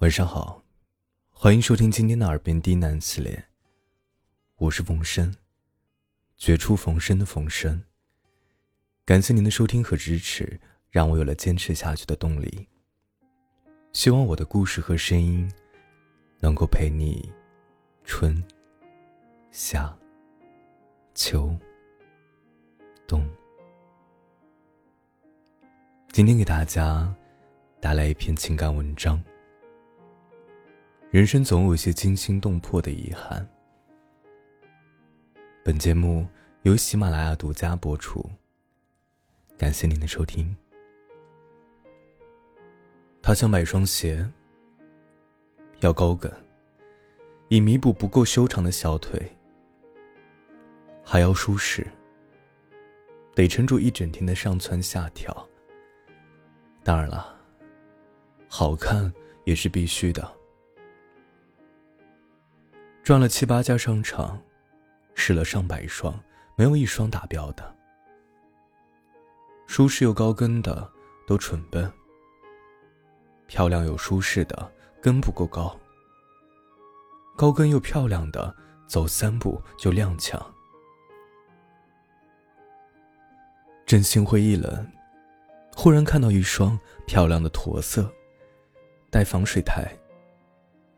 晚上好，欢迎收听今天的耳边低喃系列。我是冯生，绝处逢生的冯生。感谢您的收听和支持，让我有了坚持下去的动力。希望我的故事和声音能够陪你春夏秋冬。今天给大家带来一篇情感文章。人生总有些惊心动魄的遗憾。本节目由喜马拉雅独家播出，感谢您的收听。他想买双鞋，要高跟，以弥补不够修长的小腿；还要舒适，得撑住一整天的上蹿下跳。当然了，好看也是必须的。转了七八家商场，试了上百双，没有一双达标的。舒适又高跟的都蠢笨，漂亮又舒适的跟不够高。高跟又漂亮的走三步就踉跄。正心灰意冷，忽然看到一双漂亮的驼色，带防水台，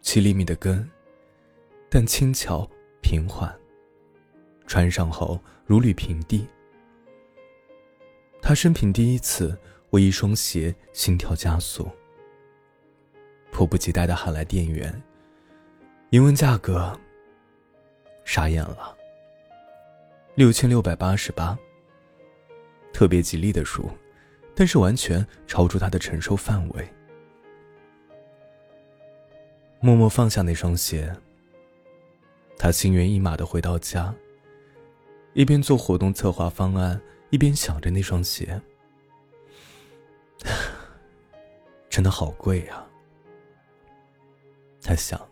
七厘米的跟。但轻巧平缓，穿上后如履平地。他生平第一次为一双鞋心跳加速，迫不及待的喊来店员。一问价格，傻眼了。六千六百八十八。特别吉利的数，但是完全超出他的承受范围。默默放下那双鞋。他心猿意马的回到家，一边做活动策划方案，一边想着那双鞋，真的好贵呀。他想，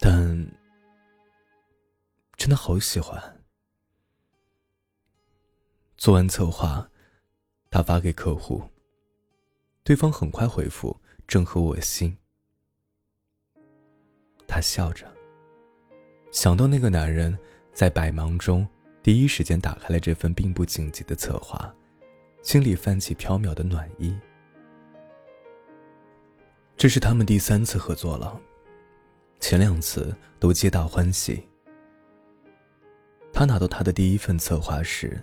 但真的好喜欢。做完策划，他发给客户，对方很快回复：“正合我心。”他笑着。想到那个男人在百忙中第一时间打开了这份并不紧急的策划，心里泛起飘渺的暖意。这是他们第三次合作了，前两次都皆大欢喜。他拿到他的第一份策划时，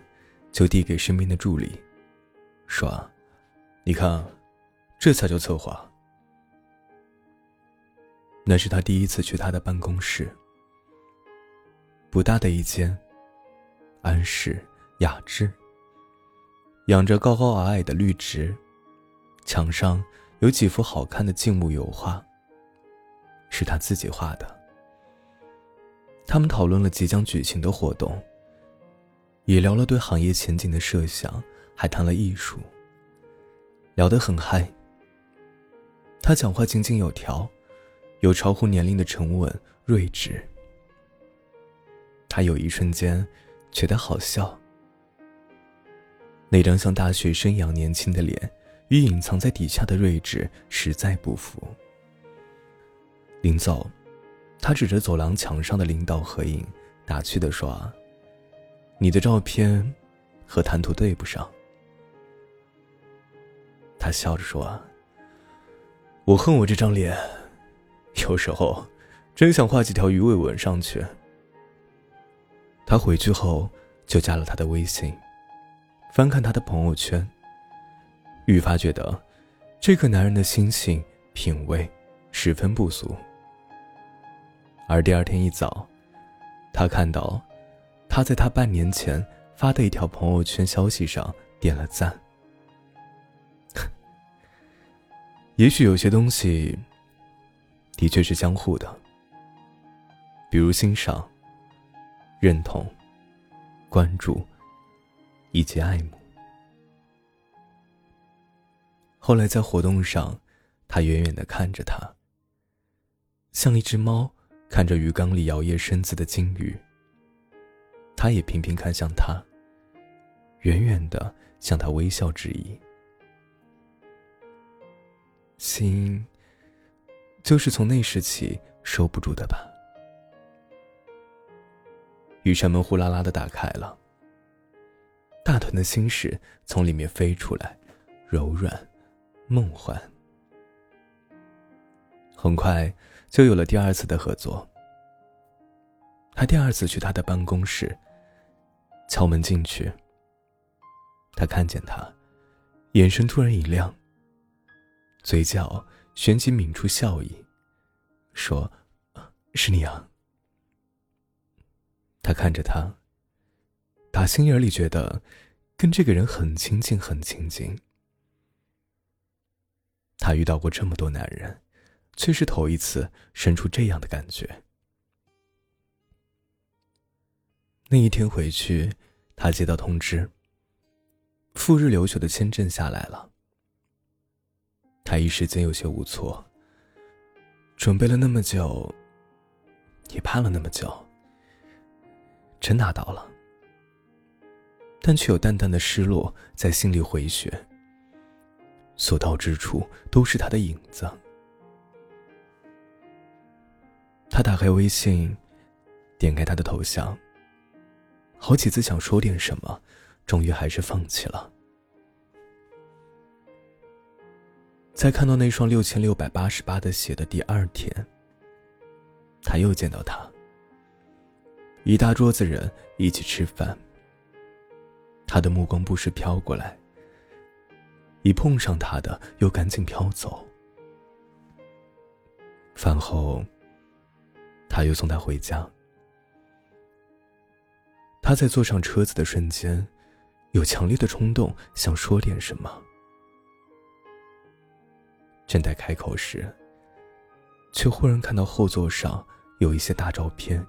就递给身边的助理，说：“你看，这才叫策划。”那是他第一次去他的办公室。不大的一间，安适雅致。养着高高矮矮的绿植，墙上有几幅好看的静物油画，是他自己画的。他们讨论了即将举行的活动，也聊了对行业前景的设想，还谈了艺术，聊得很嗨。他讲话井井有条，有超乎年龄的沉稳睿智。他有一瞬间觉得好笑。那张像大学生一样年轻的脸，与隐藏在底下的睿智实在不符。临走，他指着走廊墙上的领导合影，打趣的说：“你的照片和谈吐对不上。”他笑着说：“我恨我这张脸，有时候真想画几条鱼尾纹上去。”他回去后就加了他的微信，翻看他的朋友圈，愈发觉得这个男人的心性品味十分不俗。而第二天一早，他看到他在他半年前发的一条朋友圈消息上点了赞。也许有些东西的确是相互的，比如欣赏。认同、关注以及爱慕。后来在活动上，他远远的看着他，像一只猫看着鱼缸里摇曳身姿的金鱼。他也频频看向他，远远的向他微笑致意。心就是从那时起收不住的吧。雨伞门呼啦啦的打开了，大团的心事从里面飞出来，柔软、梦幻。很快就有了第二次的合作。他第二次去他的办公室，敲门进去。他看见他，眼神突然一亮，嘴角旋即抿出笑意，说：“是你啊。”他看着他，打心眼里觉得跟这个人很亲近，很亲近。他遇到过这么多男人，却是头一次生出这样的感觉。那一天回去，他接到通知，赴日留学的签证下来了。他一时间有些无措，准备了那么久，也盼了那么久。真拿到了，但却有淡淡的失落在心里回旋。所到之处都是他的影子。他打开微信，点开他的头像。好几次想说点什么，终于还是放弃了。在看到那双六千六百八十八的鞋的第二天，他又见到他。一大桌子人一起吃饭，他的目光不时飘过来，一碰上他的又赶紧飘走。饭后，他又送他回家。他在坐上车子的瞬间，有强烈的冲动想说点什么，正待开口时，却忽然看到后座上有一些大照片。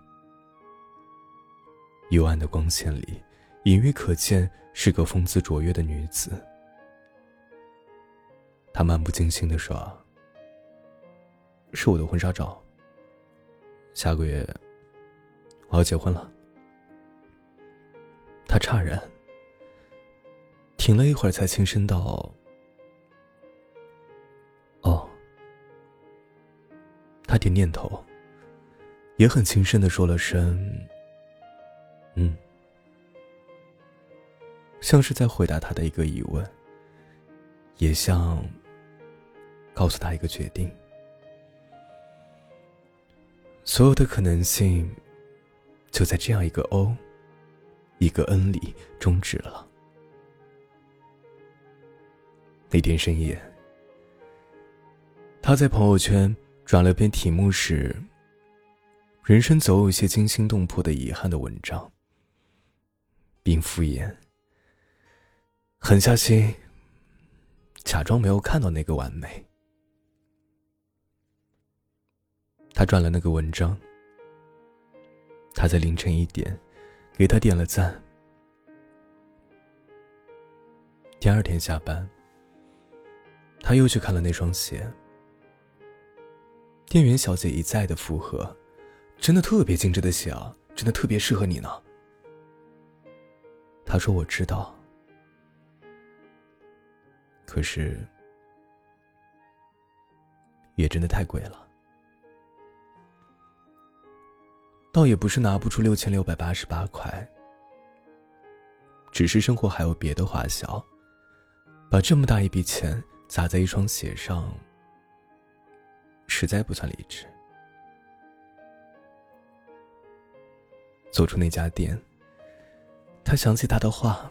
幽暗的光线里，隐约可见是个风姿卓越的女子。他漫不经心的说：“是我的婚纱照。下个月我要结婚了。”他诧然，停了一会儿，才轻声道：“哦。”他点点头，也很轻声的说了声。嗯，像是在回答他的一个疑问，也像告诉他一个决定。所有的可能性，就在这样一个 “O”、一个 “N” 里终止了。那天深夜，他在朋友圈转了篇题目是“人生总有一些惊心动魄的遗憾”的文章。并敷衍，狠下心，假装没有看到那个完美。他转了那个文章，他在凌晨一点给他点了赞。第二天下班，他又去看了那双鞋。店员小姐一再的附和：“真的特别精致的鞋啊，真的特别适合你呢。”他说：“我知道，可是也真的太贵了。倒也不是拿不出六千六百八十八块，只是生活还有别的花销，把这么大一笔钱砸在一双鞋上，实在不算理智。走出那家店。”他想起他的话：“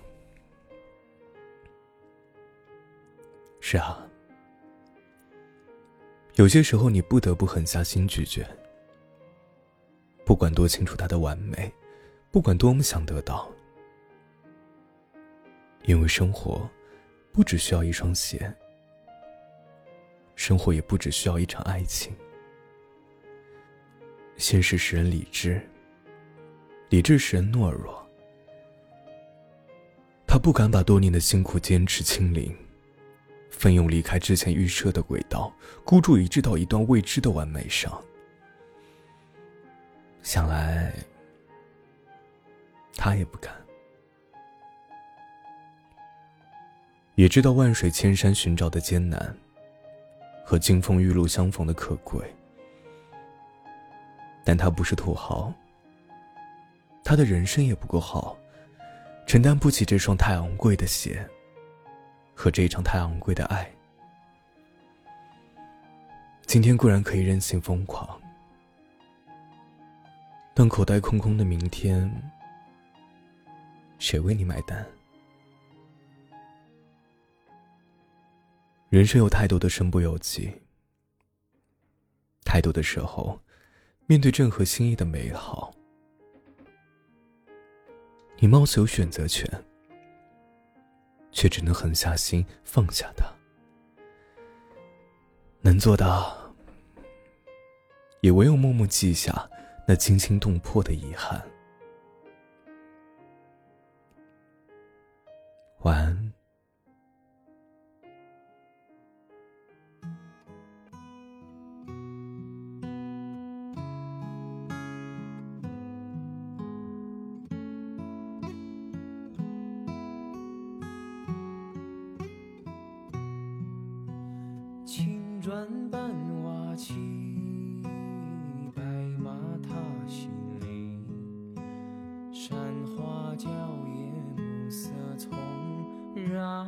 是啊，有些时候你不得不狠下心拒绝。不管多清楚他的完美，不管多么想得到，因为生活不只需要一双鞋，生活也不只需要一场爱情。现实使人理智，理智使人懦弱。”他不敢把多年的辛苦坚持清零，奋勇离开之前预设的轨道，孤注一掷到一段未知的完美上。想来，他也不敢。也知道万水千山寻找的艰难，和金风玉露相逢的可贵。但他不是土豪，他的人生也不够好，承担不起这双太昂贵的鞋和这一场太昂贵的爱。今天固然可以任性疯狂，但口袋空空的明天，谁为你买单？人生有太多的身不由己，太多的时候，面对任何心意的美好，你貌似有选择权，却只能狠下心放下他。能做到，也唯有默默记下那惊心动魄的遗憾。晚安。砖半瓦漆，白马踏新泥，山花娇艳，暮色葱染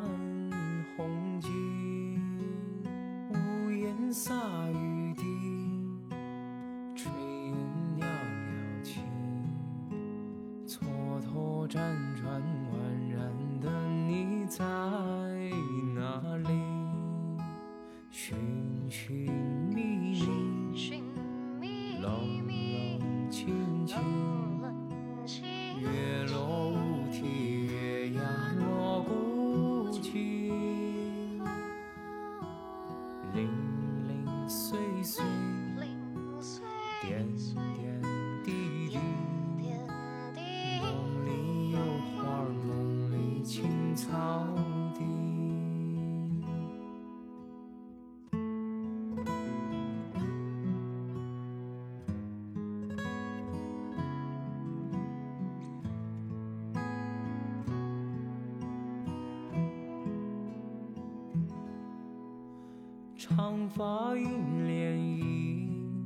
长发映涟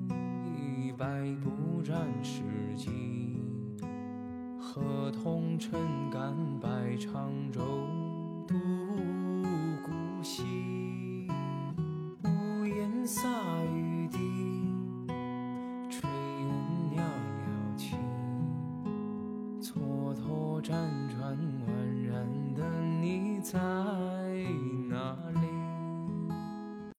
漪，百步沾湿迹。河童撑杆摆长舟渡